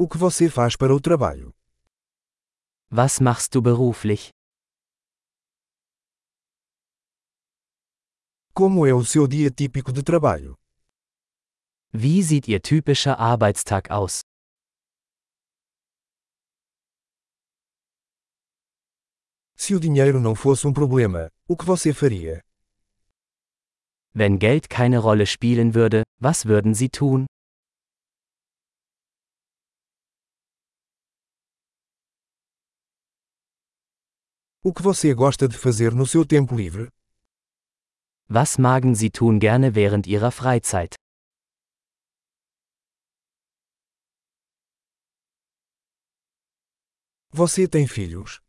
O que você faz para o trabalho? Was machst du beruflich? Como é o seu dia típico de trabalho? Wie sieht Ihr typischer Arbeitstag aus? Se o dinheiro não fosse um problema, o que você faria? Wenn Geld keine Rolle spielen würde, was würden Sie tun? O que você gosta de fazer no seu tempo livre? Was magen Sie tun gerne während Ihrer Freizeit? Você tem filhos?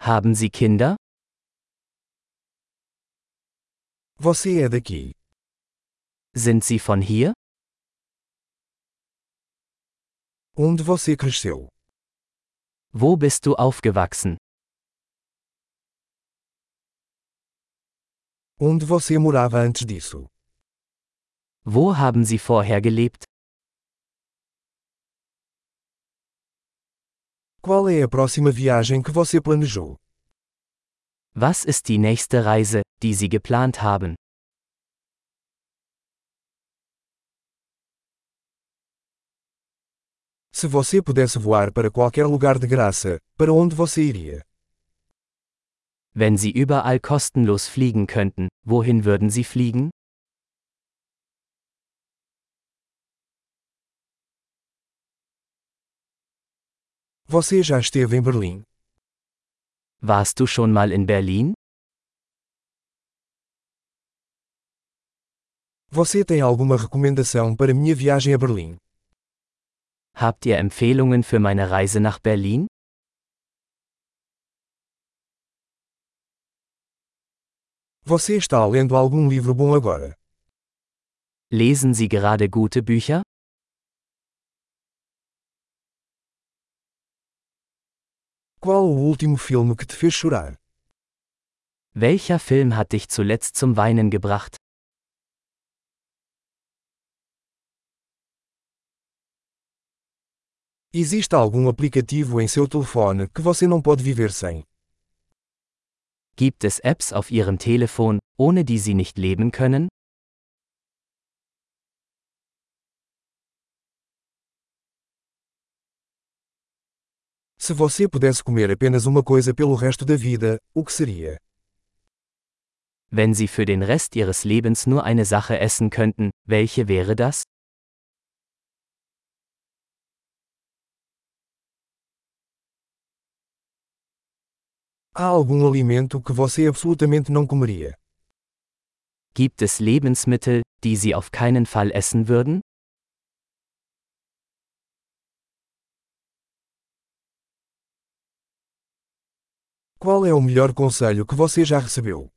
Haben Sie Kinder? Você é daqui? Sind Sie von hier? Onde você cresceu? Wo bist du aufgewachsen? Onde você morava antes disso? Wo haben Sie vorher gelebt? Qual é a próxima viagem que você planejou? Was ist die nächste Reise, die Sie geplant haben? Se você pudesse voar para qualquer lugar de graça, para onde você iria? Wenn Sie überall kostenlos fliegen könnten, wohin würden Sie fliegen? Você já esteve em Berlim? Warst du schon mal in Berlin? Você tem alguma recomendação para minha viagem a Berlim? Habt ihr Empfehlungen für meine Reise nach Berlin? Você está lendo algum livro bom agora? Lesen Sie gerade gute Bücher? Qual o último filme que te fez chorar? Welcher Film hat dich zuletzt zum Weinen gebracht? Existe algum aplicativo em seu telefone que você não pode viver sem? Gibt es Apps auf Ihrem Telefon, ohne die Sie nicht leben können? Se você pudesse comer apenas uma coisa pelo resto da vida, o que seria? Wenn Sie für den Rest Ihres Lebens nur eine Sache essen könnten, welche wäre das? Há algum alimento que você absolutamente não comeria? Gibt es Lebensmittel, die Sie auf keinen Fall essen würden? Qual é o melhor conselho que você já recebeu?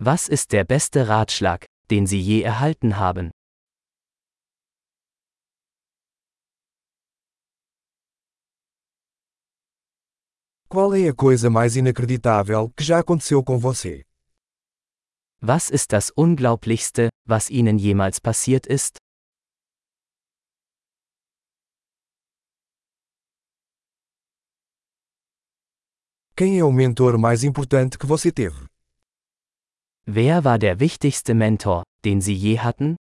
Was ist der beste Ratschlag, den Sie je erhalten haben? Qual é a coisa mais inacreditável que já aconteceu com você? Was ist das Unglaublichste, was Ihnen jemals passiert ist? Quem é o mentor mais importante que você teve? Wer war der wichtigste Mentor, den Sie je hatten?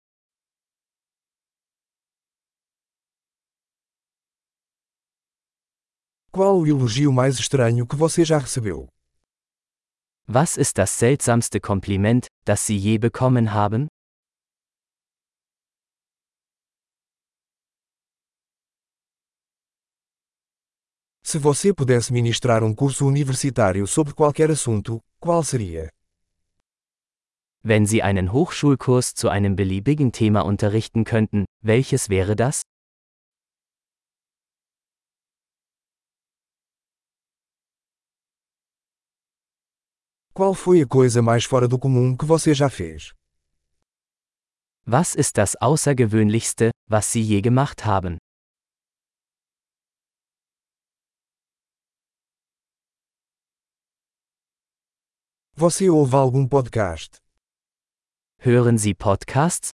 Qual o elogio mais estranho que você já recebeu? Was ist das seltsamste Kompliment, das Sie je bekommen haben? Se você pudesse ministrar um curso universitário sobre qualquer assunto, qual seria? Wenn Sie einen Hochschulkurs zu einem beliebigen Thema unterrichten könnten, welches wäre das? Qual foi a coisa mais fora do comum que você já fez? Was ist das Außergewöhnlichste, was Sie je gemacht haben? Você ouve algum podcast? Hören Sie Podcasts?